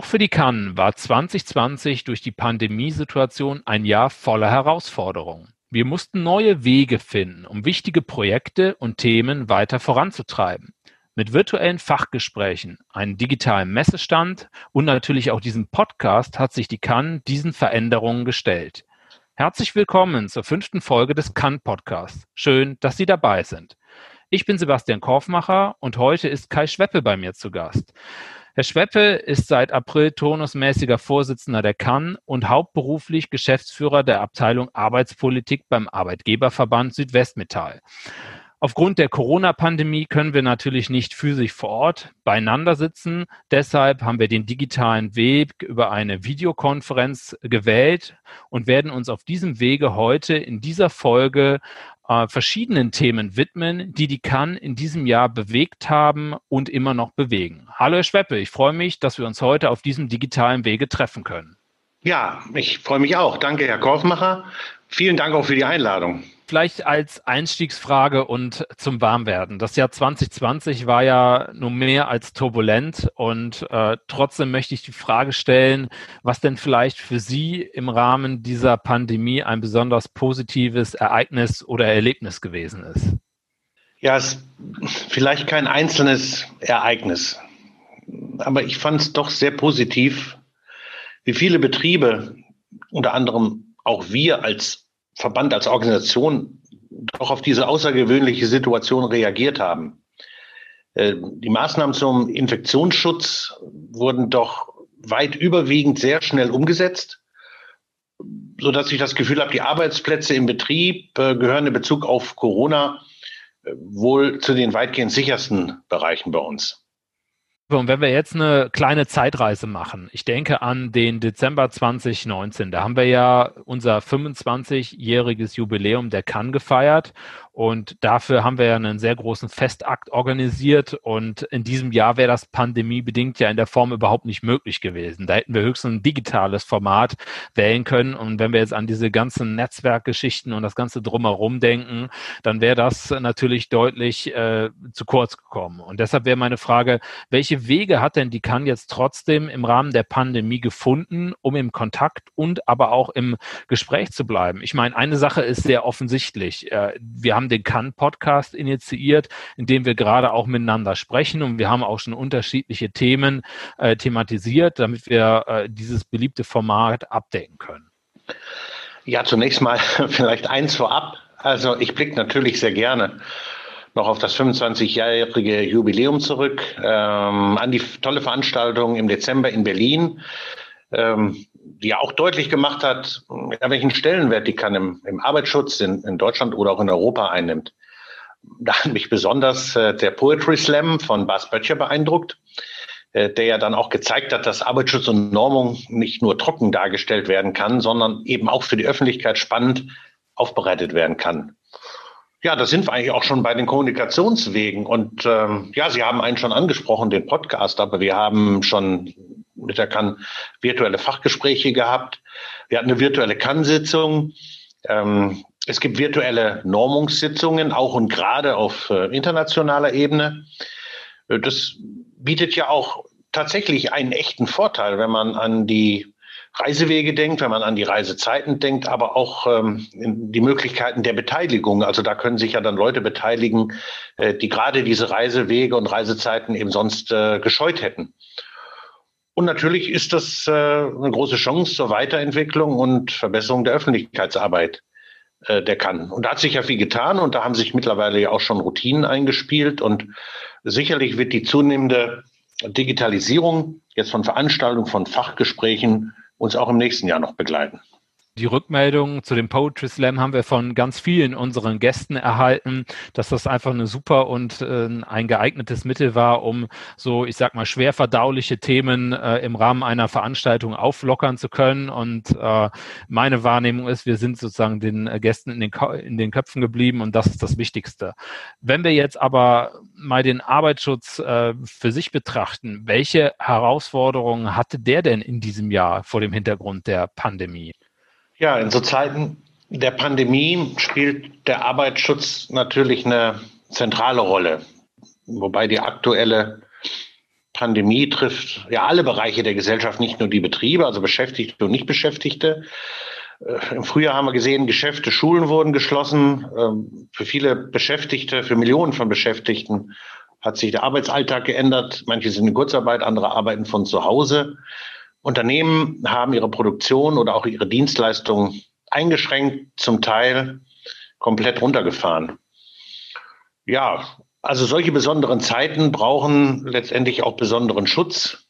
Auch für die Cannes war 2020 durch die Pandemiesituation ein Jahr voller Herausforderungen. Wir mussten neue Wege finden, um wichtige Projekte und Themen weiter voranzutreiben. Mit virtuellen Fachgesprächen, einem digitalen Messestand und natürlich auch diesem Podcast hat sich die Cannes diesen Veränderungen gestellt. Herzlich willkommen zur fünften Folge des Cannes Podcasts. Schön, dass Sie dabei sind. Ich bin Sebastian Korfmacher und heute ist Kai Schweppe bei mir zu Gast. Herr Schweppe ist seit April turnusmäßiger Vorsitzender der Cannes und hauptberuflich Geschäftsführer der Abteilung Arbeitspolitik beim Arbeitgeberverband Südwestmetall. Aufgrund der Corona-Pandemie können wir natürlich nicht physisch vor Ort beieinander sitzen. Deshalb haben wir den digitalen Weg über eine Videokonferenz gewählt und werden uns auf diesem Wege heute in dieser Folge äh, verschiedenen Themen widmen, die die Cannes in diesem Jahr bewegt haben und immer noch bewegen. Hallo Herr Schweppe, ich freue mich, dass wir uns heute auf diesem digitalen Wege treffen können. Ja, ich freue mich auch. Danke, Herr Korfmacher. Vielen Dank auch für die Einladung. Vielleicht als Einstiegsfrage und zum Warmwerden. Das Jahr 2020 war ja nun mehr als turbulent und äh, trotzdem möchte ich die Frage stellen, was denn vielleicht für Sie im Rahmen dieser Pandemie ein besonders positives Ereignis oder Erlebnis gewesen ist. Ja, es ist vielleicht kein einzelnes Ereignis, aber ich fand es doch sehr positiv, wie viele Betriebe, unter anderem auch wir als Verband, als Organisation doch auf diese außergewöhnliche Situation reagiert haben. Äh, die Maßnahmen zum Infektionsschutz wurden doch weit überwiegend sehr schnell umgesetzt, so dass ich das Gefühl habe, die Arbeitsplätze im Betrieb äh, gehören in Bezug auf Corona äh, wohl zu den weitgehend sichersten Bereichen bei uns. Und wenn wir jetzt eine kleine Zeitreise machen, ich denke an den Dezember 2019, da haben wir ja unser 25-jähriges Jubiläum der Cannes gefeiert und dafür haben wir ja einen sehr großen Festakt organisiert. Und in diesem Jahr wäre das pandemiebedingt ja in der Form überhaupt nicht möglich gewesen. Da hätten wir höchstens ein digitales Format wählen können. Und wenn wir jetzt an diese ganzen Netzwerkgeschichten und das Ganze drumherum denken, dann wäre das natürlich deutlich äh, zu kurz gekommen. Und deshalb wäre meine Frage, welche Wege hat denn die Cannes jetzt trotzdem im Rahmen der Pandemie gefunden, um im Kontakt und aber auch im Gespräch zu bleiben? Ich meine, eine Sache ist sehr offensichtlich. Äh, wir haben den Kann-Podcast initiiert, in dem wir gerade auch miteinander sprechen und wir haben auch schon unterschiedliche Themen äh, thematisiert, damit wir äh, dieses beliebte Format abdecken können. Ja, zunächst mal vielleicht eins vorab. Also ich blicke natürlich sehr gerne noch auf das 25-jährige Jubiläum zurück, ähm, an die tolle Veranstaltung im Dezember in Berlin, ähm, die ja auch deutlich gemacht hat, welchen Stellenwert die kann im, im Arbeitsschutz in, in, Deutschland oder auch in Europa einnimmt. Da hat mich besonders äh, der Poetry Slam von Bas Böttcher beeindruckt, äh, der ja dann auch gezeigt hat, dass Arbeitsschutz und Normung nicht nur trocken dargestellt werden kann, sondern eben auch für die Öffentlichkeit spannend aufbereitet werden kann. Ja, da sind wir eigentlich auch schon bei den Kommunikationswegen. Und ähm, ja, Sie haben einen schon angesprochen, den Podcast, aber wir haben schon mit der Kann virtuelle Fachgespräche gehabt. Wir hatten eine virtuelle Kann-Sitzung. Ähm, es gibt virtuelle Normungssitzungen, auch und gerade auf äh, internationaler Ebene. Äh, das bietet ja auch tatsächlich einen echten Vorteil, wenn man an die Reisewege denkt, wenn man an die Reisezeiten denkt, aber auch ähm, die Möglichkeiten der Beteiligung. Also da können sich ja dann Leute beteiligen, äh, die gerade diese Reisewege und Reisezeiten eben sonst äh, gescheut hätten. Und natürlich ist das äh, eine große Chance zur Weiterentwicklung und Verbesserung der Öffentlichkeitsarbeit äh, der kann. Und da hat sich ja viel getan und da haben sich mittlerweile ja auch schon Routinen eingespielt und sicherlich wird die zunehmende Digitalisierung jetzt von Veranstaltungen, von Fachgesprächen uns auch im nächsten Jahr noch begleiten. Die Rückmeldung zu dem Poetry Slam haben wir von ganz vielen unseren Gästen erhalten, dass das einfach eine super und äh, ein geeignetes Mittel war, um so, ich sag mal, schwer verdauliche Themen äh, im Rahmen einer Veranstaltung auflockern zu können. Und äh, meine Wahrnehmung ist, wir sind sozusagen den äh, Gästen in den, in den Köpfen geblieben und das ist das Wichtigste. Wenn wir jetzt aber mal den Arbeitsschutz äh, für sich betrachten, welche Herausforderungen hatte der denn in diesem Jahr vor dem Hintergrund der Pandemie? Ja, in so Zeiten der Pandemie spielt der Arbeitsschutz natürlich eine zentrale Rolle, wobei die aktuelle Pandemie trifft ja alle Bereiche der Gesellschaft, nicht nur die Betriebe, also Beschäftigte und Nichtbeschäftigte. Äh, Im Frühjahr haben wir gesehen, Geschäfte, Schulen wurden geschlossen. Ähm, für viele Beschäftigte, für Millionen von Beschäftigten hat sich der Arbeitsalltag geändert. Manche sind in Kurzarbeit, andere arbeiten von zu Hause. Unternehmen haben ihre Produktion oder auch ihre Dienstleistungen eingeschränkt, zum Teil komplett runtergefahren. Ja, also solche besonderen Zeiten brauchen letztendlich auch besonderen Schutz.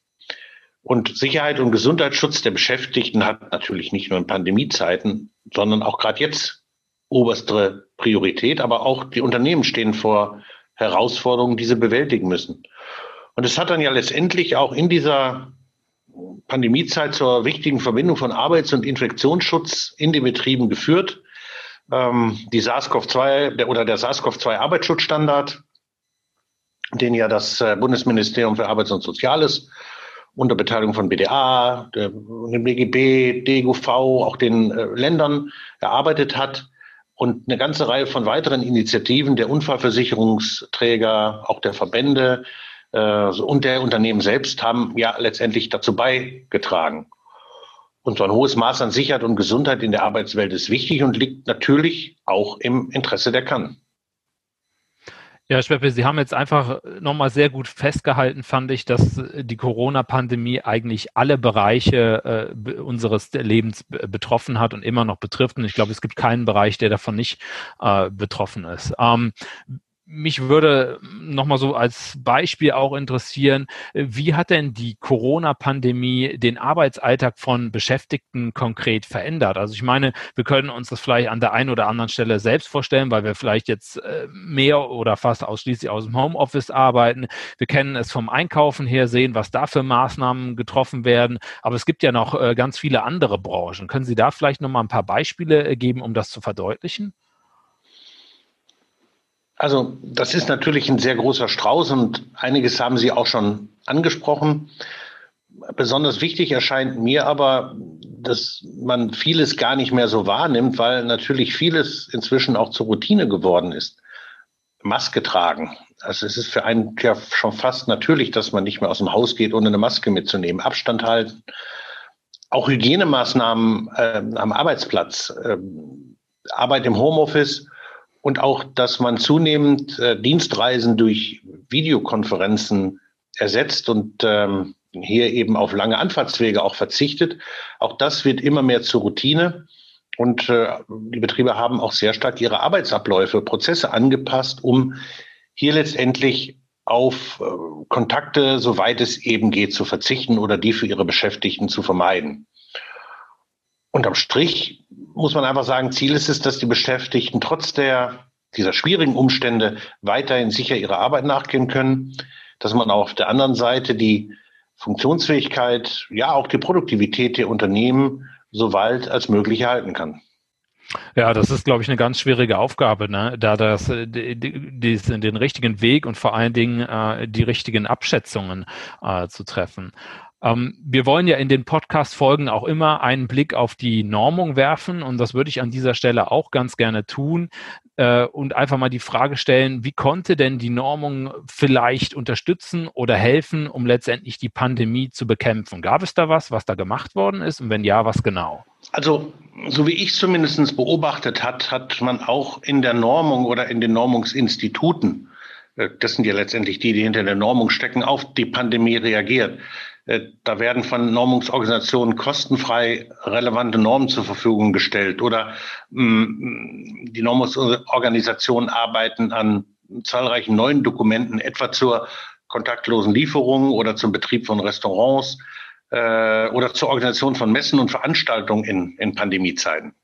Und Sicherheit und Gesundheitsschutz der Beschäftigten hat natürlich nicht nur in Pandemiezeiten, sondern auch gerade jetzt oberste Priorität. Aber auch die Unternehmen stehen vor Herausforderungen, die sie bewältigen müssen. Und es hat dann ja letztendlich auch in dieser Pandemiezeit zur wichtigen Verbindung von Arbeits- und Infektionsschutz in den Betrieben geführt. Ähm, die SARS-CoV-2 der, oder der SARS-CoV-2 Arbeitsschutzstandard, den ja das äh, Bundesministerium für Arbeits- und Soziales unter Beteiligung von BDA, dem BGB, DGUV, auch den äh, Ländern erarbeitet hat und eine ganze Reihe von weiteren Initiativen der Unfallversicherungsträger, auch der Verbände und der Unternehmen selbst haben ja letztendlich dazu beigetragen. Und so ein hohes Maß an Sicherheit und Gesundheit in der Arbeitswelt ist wichtig und liegt natürlich auch im Interesse der Kann. Ja, Schweppe, Sie haben jetzt einfach nochmal sehr gut festgehalten, fand ich, dass die Corona-Pandemie eigentlich alle Bereiche äh, unseres Lebens betroffen hat und immer noch betrifft. Und ich glaube, es gibt keinen Bereich, der davon nicht äh, betroffen ist. Ähm, mich würde nochmal so als Beispiel auch interessieren, wie hat denn die Corona-Pandemie den Arbeitsalltag von Beschäftigten konkret verändert? Also ich meine, wir können uns das vielleicht an der einen oder anderen Stelle selbst vorstellen, weil wir vielleicht jetzt äh, mehr oder fast ausschließlich aus dem Homeoffice arbeiten. Wir kennen es vom Einkaufen her, sehen, was da für Maßnahmen getroffen werden. Aber es gibt ja noch äh, ganz viele andere Branchen. Können Sie da vielleicht nochmal ein paar Beispiele äh, geben, um das zu verdeutlichen? Also das ist natürlich ein sehr großer Strauß und einiges haben Sie auch schon angesprochen. Besonders wichtig erscheint mir aber, dass man vieles gar nicht mehr so wahrnimmt, weil natürlich vieles inzwischen auch zur Routine geworden ist. Maske tragen. Also es ist für einen ja schon fast natürlich, dass man nicht mehr aus dem Haus geht, ohne eine Maske mitzunehmen. Abstand halten. Auch Hygienemaßnahmen äh, am Arbeitsplatz. Äh, Arbeit im Homeoffice und auch, dass man zunehmend äh, Dienstreisen durch Videokonferenzen ersetzt und ähm, hier eben auf lange Anfahrtswege auch verzichtet. Auch das wird immer mehr zur Routine. Und äh, die Betriebe haben auch sehr stark ihre Arbeitsabläufe, Prozesse angepasst, um hier letztendlich auf äh, Kontakte, soweit es eben geht, zu verzichten oder die für ihre Beschäftigten zu vermeiden. Unterm Strich muss man einfach sagen, Ziel ist es, dass die Beschäftigten trotz der, dieser schwierigen Umstände weiterhin sicher ihrer Arbeit nachgehen können, dass man auf der anderen Seite die Funktionsfähigkeit, ja auch die Produktivität der Unternehmen so weit als möglich erhalten kann. Ja, das ist, glaube ich, eine ganz schwierige Aufgabe, ne? da das äh, die, die, den richtigen Weg und vor allen Dingen äh, die richtigen Abschätzungen äh, zu treffen. Ähm, wir wollen ja in den Podcast-Folgen auch immer einen Blick auf die Normung werfen und das würde ich an dieser Stelle auch ganz gerne tun äh, und einfach mal die Frage stellen, wie konnte denn die Normung vielleicht unterstützen oder helfen, um letztendlich die Pandemie zu bekämpfen? Gab es da was, was da gemacht worden ist und wenn ja, was genau? Also, so wie ich es zumindest beobachtet hat, hat man auch in der Normung oder in den Normungsinstituten das sind ja letztendlich die, die hinter der Normung stecken, auf die Pandemie reagiert. Äh, da werden von Normungsorganisationen kostenfrei relevante Normen zur Verfügung gestellt oder mm, die Normungsorganisationen arbeiten an zahlreichen neuen Dokumenten, etwa zur kontaktlosen Lieferung oder zum Betrieb von Restaurants äh, oder zur Organisation von Messen und Veranstaltungen in, in Pandemiezeiten.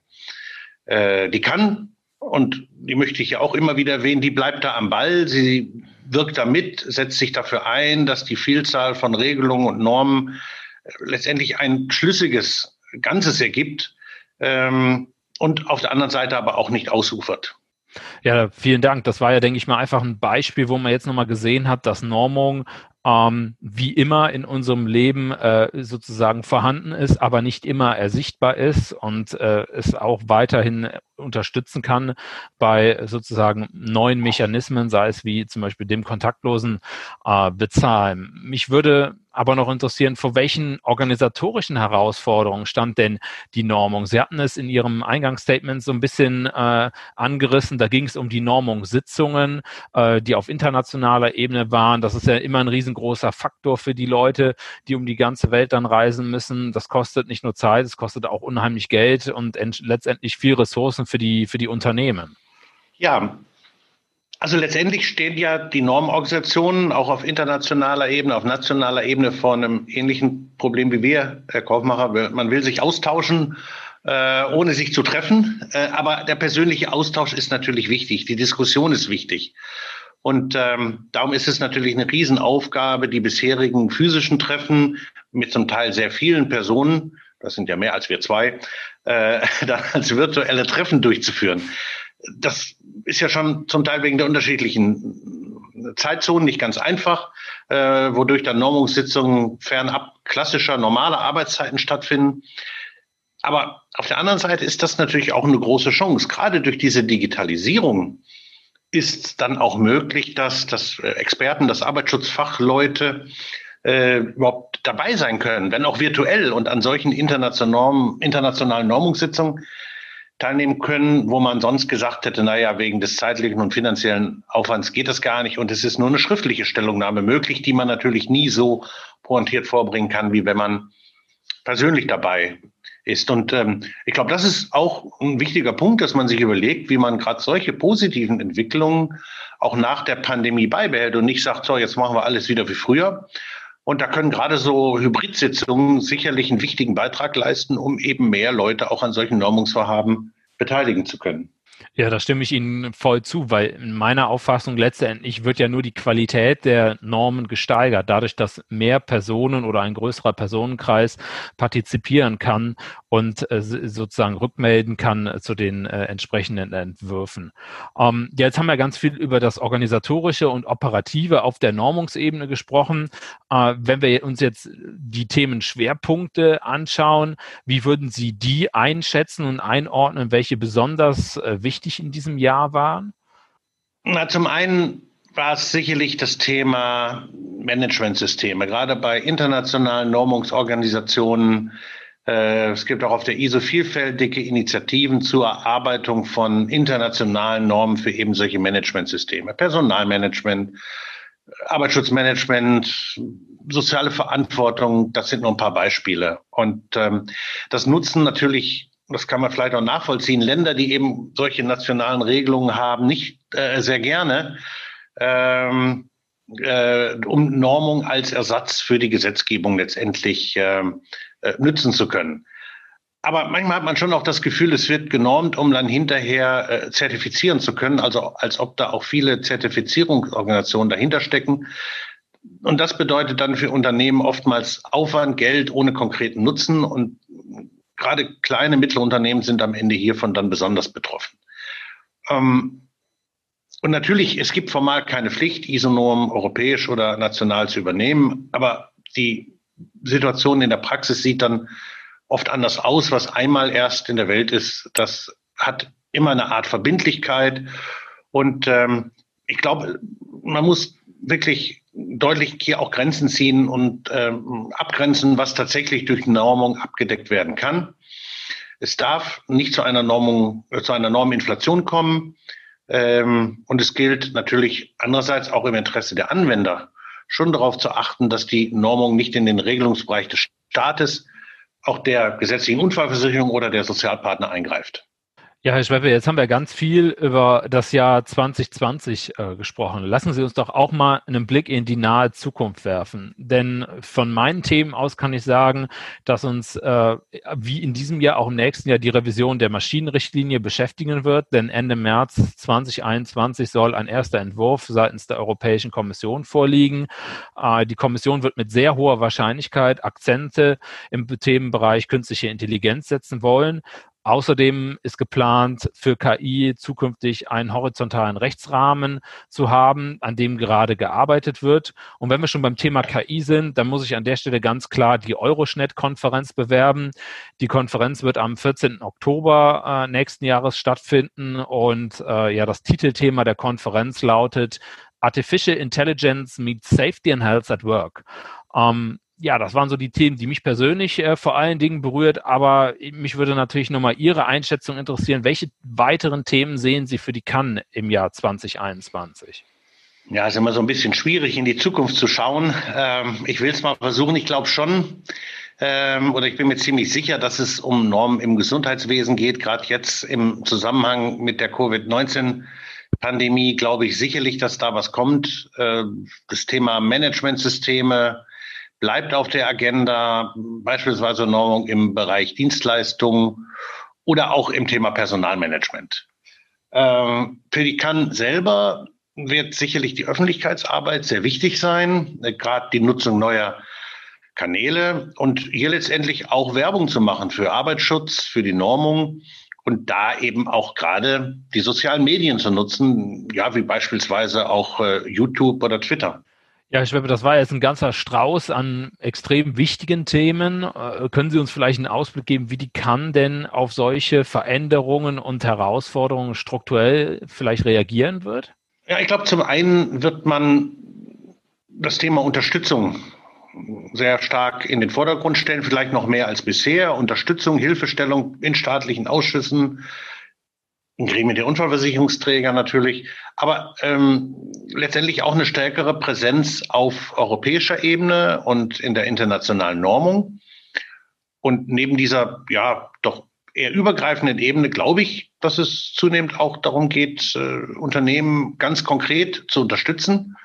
Äh, die kann, und die möchte ich ja auch immer wieder erwähnen, die bleibt da am Ball. Sie wirkt da mit, setzt sich dafür ein, dass die Vielzahl von Regelungen und Normen äh, letztendlich ein schlüssiges Ganzes ergibt ähm, und auf der anderen Seite aber auch nicht ausufert. Ja, vielen Dank. Das war ja, denke ich mal, einfach ein Beispiel, wo man jetzt nochmal gesehen hat, dass Normung ähm, wie immer in unserem Leben äh, sozusagen vorhanden ist, aber nicht immer ersichtbar ist und äh, es auch weiterhin unterstützen kann bei sozusagen neuen Mechanismen, sei es wie zum Beispiel dem kontaktlosen äh, Bezahlen. Mich würde aber noch interessieren, vor welchen organisatorischen Herausforderungen stand denn die Normung? Sie hatten es in Ihrem Eingangsstatement so ein bisschen äh, angerissen. Da ging es um die Normungssitzungen, äh, die auf internationaler Ebene waren. Das ist ja immer ein riesengroßer Faktor für die Leute, die um die ganze Welt dann reisen müssen. Das kostet nicht nur Zeit, es kostet auch unheimlich Geld und letztendlich viel Ressourcen für die, für die Unternehmen. Ja, also letztendlich stehen ja die Normorganisationen auch auf internationaler Ebene, auf nationaler Ebene vor einem ähnlichen Problem wie wir, Herr Kaufmacher. Man will sich austauschen, äh, ohne sich zu treffen. Äh, aber der persönliche Austausch ist natürlich wichtig. Die Diskussion ist wichtig. Und ähm, darum ist es natürlich eine Riesenaufgabe, die bisherigen physischen Treffen mit zum Teil sehr vielen Personen, das sind ja mehr als wir zwei, äh, dann als virtuelle Treffen durchzuführen das ist ja schon zum Teil wegen der unterschiedlichen Zeitzonen nicht ganz einfach, äh, wodurch dann Normungssitzungen fernab klassischer normaler Arbeitszeiten stattfinden. Aber auf der anderen Seite ist das natürlich auch eine große Chance. Gerade durch diese Digitalisierung ist dann auch möglich, dass, dass Experten, dass Arbeitsschutzfachleute äh, überhaupt dabei sein können, wenn auch virtuell und an solchen internationalen, internationalen Normungssitzungen teilnehmen können, wo man sonst gesagt hätte, naja, wegen des zeitlichen und finanziellen Aufwands geht das gar nicht und es ist nur eine schriftliche Stellungnahme möglich, die man natürlich nie so pointiert vorbringen kann, wie wenn man persönlich dabei ist. Und ähm, ich glaube, das ist auch ein wichtiger Punkt, dass man sich überlegt, wie man gerade solche positiven Entwicklungen auch nach der Pandemie beibehält und nicht sagt, so, jetzt machen wir alles wieder wie früher, und da können gerade so Hybridsitzungen sicherlich einen wichtigen Beitrag leisten, um eben mehr Leute auch an solchen Normungsvorhaben beteiligen zu können. Ja, da stimme ich Ihnen voll zu, weil in meiner Auffassung letztendlich wird ja nur die Qualität der Normen gesteigert, dadurch, dass mehr Personen oder ein größerer Personenkreis partizipieren kann und äh, sozusagen rückmelden kann zu den äh, entsprechenden Entwürfen. Ähm, jetzt haben wir ganz viel über das organisatorische und operative auf der Normungsebene gesprochen. Äh, wenn wir uns jetzt die Themenschwerpunkte anschauen, wie würden Sie die einschätzen und einordnen, welche besonders äh, wichtig in diesem Jahr waren? Na, zum einen war es sicherlich das Thema Managementsysteme. Gerade bei internationalen Normungsorganisationen äh, es gibt auch auf der ISO vielfältige Initiativen zur Erarbeitung von internationalen Normen für eben solche Managementsysteme. Personalmanagement, Arbeitsschutzmanagement, soziale Verantwortung, das sind nur ein paar Beispiele. Und ähm, das nutzen natürlich, das kann man vielleicht auch nachvollziehen, Länder, die eben solche nationalen Regelungen haben, nicht äh, sehr gerne. Ähm, äh, um Normung als Ersatz für die Gesetzgebung letztendlich ähm, äh, nützen zu können. Aber manchmal hat man schon auch das Gefühl, es wird genormt, um dann hinterher äh, zertifizieren zu können, also als ob da auch viele Zertifizierungsorganisationen dahinter stecken. Und das bedeutet dann für Unternehmen oftmals Aufwand, Geld ohne konkreten Nutzen. Und gerade kleine, mittlere Unternehmen sind am Ende hiervon dann besonders betroffen. Ähm, und natürlich, es gibt formal keine Pflicht, ISO-Normen europäisch oder national zu übernehmen, aber die Situation in der Praxis sieht dann oft anders aus. Was einmal erst in der Welt ist, das hat immer eine Art Verbindlichkeit. Und ähm, ich glaube, man muss wirklich deutlich hier auch Grenzen ziehen und ähm, abgrenzen, was tatsächlich durch Normung abgedeckt werden kann. Es darf nicht zu einer Normung, äh, zu einer Norminflation kommen. Ähm, und es gilt natürlich andererseits auch im Interesse der Anwender schon darauf zu achten, dass die Normung nicht in den Regelungsbereich des Staates, auch der gesetzlichen Unfallversicherung oder der Sozialpartner eingreift. Ja, Herr Schweppe, jetzt haben wir ganz viel über das Jahr 2020 äh, gesprochen. Lassen Sie uns doch auch mal einen Blick in die nahe Zukunft werfen. Denn von meinen Themen aus kann ich sagen, dass uns äh, wie in diesem Jahr auch im nächsten Jahr die Revision der Maschinenrichtlinie beschäftigen wird. Denn Ende März 2021 soll ein erster Entwurf seitens der Europäischen Kommission vorliegen. Äh, die Kommission wird mit sehr hoher Wahrscheinlichkeit Akzente im Themenbereich künstliche Intelligenz setzen wollen. Außerdem ist geplant, für KI zukünftig einen horizontalen Rechtsrahmen zu haben, an dem gerade gearbeitet wird. Und wenn wir schon beim Thema KI sind, dann muss ich an der Stelle ganz klar die Euroschnet-Konferenz bewerben. Die Konferenz wird am 14. Oktober äh, nächsten Jahres stattfinden und äh, ja, das Titelthema der Konferenz lautet Artificial Intelligence meets Safety and Health at Work. Ähm, ja, das waren so die Themen, die mich persönlich äh, vor allen Dingen berührt, aber mich würde natürlich nochmal Ihre Einschätzung interessieren. Welche weiteren Themen sehen Sie für die Cannes im Jahr 2021? Ja, ist immer so ein bisschen schwierig, in die Zukunft zu schauen. Ähm, ich will es mal versuchen. Ich glaube schon, ähm, oder ich bin mir ziemlich sicher, dass es um Normen im Gesundheitswesen geht. Gerade jetzt im Zusammenhang mit der Covid-19-Pandemie glaube ich sicherlich, dass da was kommt. Äh, das Thema Managementsysteme, bleibt auf der Agenda, beispielsweise Normung im Bereich Dienstleistungen oder auch im Thema Personalmanagement. Ähm, für die Kann selber wird sicherlich die Öffentlichkeitsarbeit sehr wichtig sein, äh, gerade die Nutzung neuer Kanäle und hier letztendlich auch Werbung zu machen für Arbeitsschutz, für die Normung und da eben auch gerade die sozialen Medien zu nutzen, ja, wie beispielsweise auch äh, YouTube oder Twitter. Ja, ich glaube, das war jetzt ein ganzer Strauß an extrem wichtigen Themen. Äh, können Sie uns vielleicht einen Ausblick geben, wie die kann denn auf solche Veränderungen und Herausforderungen strukturell vielleicht reagieren wird? Ja, ich glaube, zum einen wird man das Thema Unterstützung sehr stark in den Vordergrund stellen, vielleicht noch mehr als bisher. Unterstützung, Hilfestellung in staatlichen Ausschüssen, in Gremien der Unfallversicherungsträger natürlich, aber ähm, letztendlich auch eine stärkere Präsenz auf europäischer Ebene und in der internationalen Normung. Und neben dieser, ja, doch eher übergreifenden Ebene glaube ich, dass es zunehmend auch darum geht, äh, Unternehmen ganz konkret zu unterstützen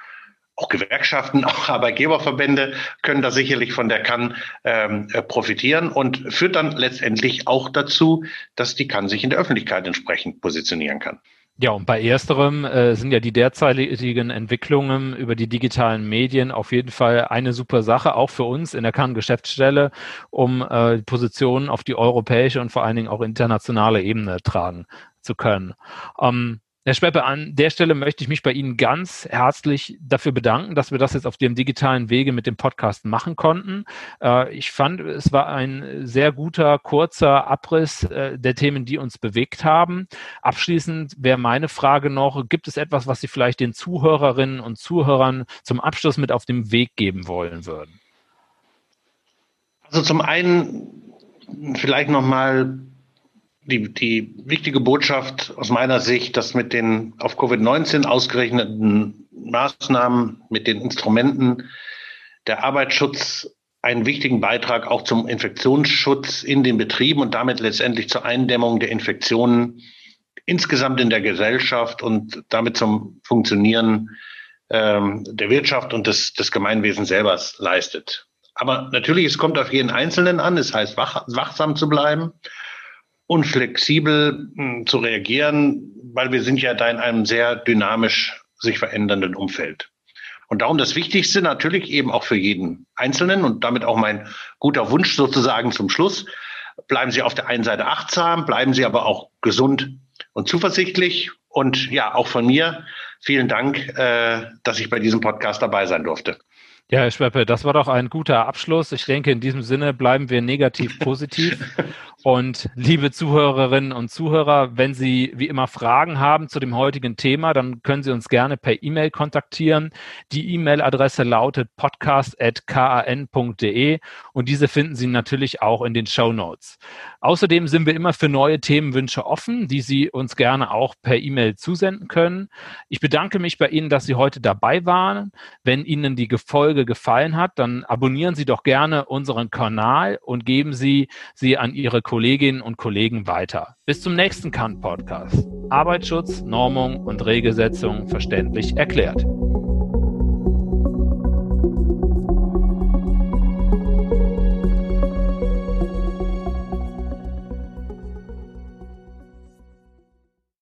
auch Gewerkschaften, auch Arbeitgeberverbände können da sicherlich von der Kann ähm, äh, profitieren und führt dann letztendlich auch dazu, dass die Kann sich in der Öffentlichkeit entsprechend positionieren kann. Ja, und bei ersterem äh, sind ja die derzeitigen Entwicklungen über die digitalen Medien auf jeden Fall eine super Sache, auch für uns in der Kann-Geschäftsstelle, um äh, Positionen auf die europäische und vor allen Dingen auch internationale Ebene tragen zu können. Ähm, Herr Speppe, an der Stelle möchte ich mich bei Ihnen ganz herzlich dafür bedanken, dass wir das jetzt auf dem digitalen Wege mit dem Podcast machen konnten. Äh, ich fand, es war ein sehr guter, kurzer Abriss äh, der Themen, die uns bewegt haben. Abschließend wäre meine Frage noch, gibt es etwas, was Sie vielleicht den Zuhörerinnen und Zuhörern zum Abschluss mit auf den Weg geben wollen würden? Also zum einen vielleicht nochmal die, die wichtige Botschaft aus meiner Sicht, dass mit den auf Covid-19 ausgerechneten Maßnahmen, mit den Instrumenten der Arbeitsschutz einen wichtigen Beitrag auch zum Infektionsschutz in den Betrieben und damit letztendlich zur Eindämmung der Infektionen insgesamt in der Gesellschaft und damit zum Funktionieren ähm, der Wirtschaft und des, des Gemeinwesens selber leistet. Aber natürlich, es kommt auf jeden Einzelnen an. Es heißt, wach, wachsam zu bleiben und flexibel mh, hm, zu reagieren, weil wir sind ja da in einem sehr dynamisch sich verändernden Umfeld. Und darum das Wichtigste natürlich eben auch für jeden Einzelnen und damit auch mein guter Wunsch sozusagen zum Schluss. Bleiben Sie auf der einen Seite achtsam, bleiben Sie aber auch gesund und zuversichtlich. Und ja, auch von mir vielen Dank, äh, dass ich bei diesem Podcast dabei sein durfte. Ja, Herr Schweppe, das war doch ein guter Abschluss. Ich denke, in diesem Sinne bleiben wir negativ positiv. Und liebe Zuhörerinnen und Zuhörer, wenn Sie wie immer Fragen haben zu dem heutigen Thema, dann können Sie uns gerne per E-Mail kontaktieren. Die E-Mail-Adresse lautet podcast.kan.de und diese finden Sie natürlich auch in den Show Notes. Außerdem sind wir immer für neue Themenwünsche offen, die Sie uns gerne auch per E-Mail zusenden können. Ich bedanke mich bei Ihnen, dass Sie heute dabei waren. Wenn Ihnen die Folge gefallen hat, dann abonnieren Sie doch gerne unseren Kanal und geben Sie sie an Ihre Kolleginnen und Kollegen weiter. Bis zum nächsten Kant-Podcast. Arbeitsschutz, Normung und Regelsetzung verständlich erklärt.